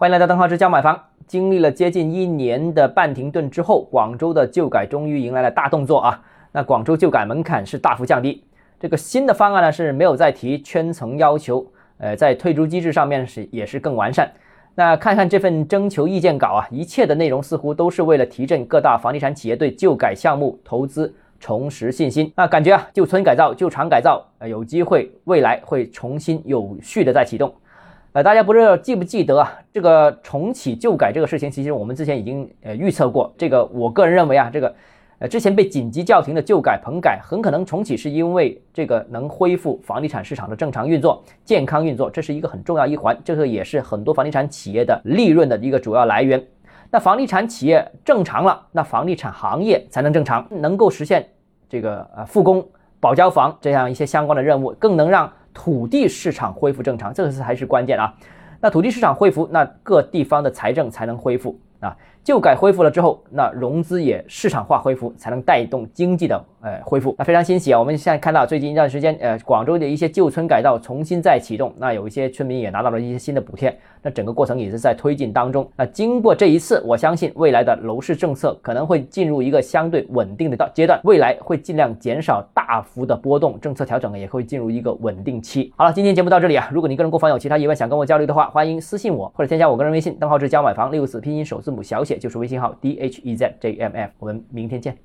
欢迎来到邓浩之教买房。经历了接近一年的半停顿之后，广州的旧改终于迎来了大动作啊！那广州旧改门槛是大幅降低，这个新的方案呢是没有再提圈层要求，呃，在退租机制上面是也是更完善。那看看这份征求意见稿啊，一切的内容似乎都是为了提振各大房地产企业对旧改项目投资重拾信心。那感觉啊，旧村改造、旧厂改造，呃，有机会未来会重新有序的再启动。呃，大家不知道记不记得啊？这个重启旧改这个事情，其实我们之前已经呃预测过。这个我个人认为啊，这个呃之前被紧急叫停的旧改棚改，很可能重启是因为这个能恢复房地产市场的正常运作、健康运作，这是一个很重要一环。这个也是很多房地产企业的利润的一个主要来源。那房地产企业正常了，那房地产行业才能正常，能够实现这个呃复工、保交房这样一些相关的任务，更能让。土地市场恢复正常，这个是还是关键啊。那土地市场恢复，那各地方的财政才能恢复啊。旧改恢复了之后，那融资也市场化恢复，才能带动经济的呃恢复。那非常欣喜啊！我们现在看到最近一段时间，呃，广州的一些旧村改造重新再启动，那有一些村民也拿到了一些新的补贴，那整个过程也是在推进当中。那经过这一次，我相信未来的楼市政策可能会进入一个相对稳定的到阶段，未来会尽量减少大幅的波动，政策调整也会进入一个稳定期。好了，今天节目到这里啊！如果你个人购房有其他疑问想跟我交流的话，欢迎私信我或者添加我个人微信，账号是教买房六四拼音首字母小写。就是微信号 d h e z j m f，我们明天见。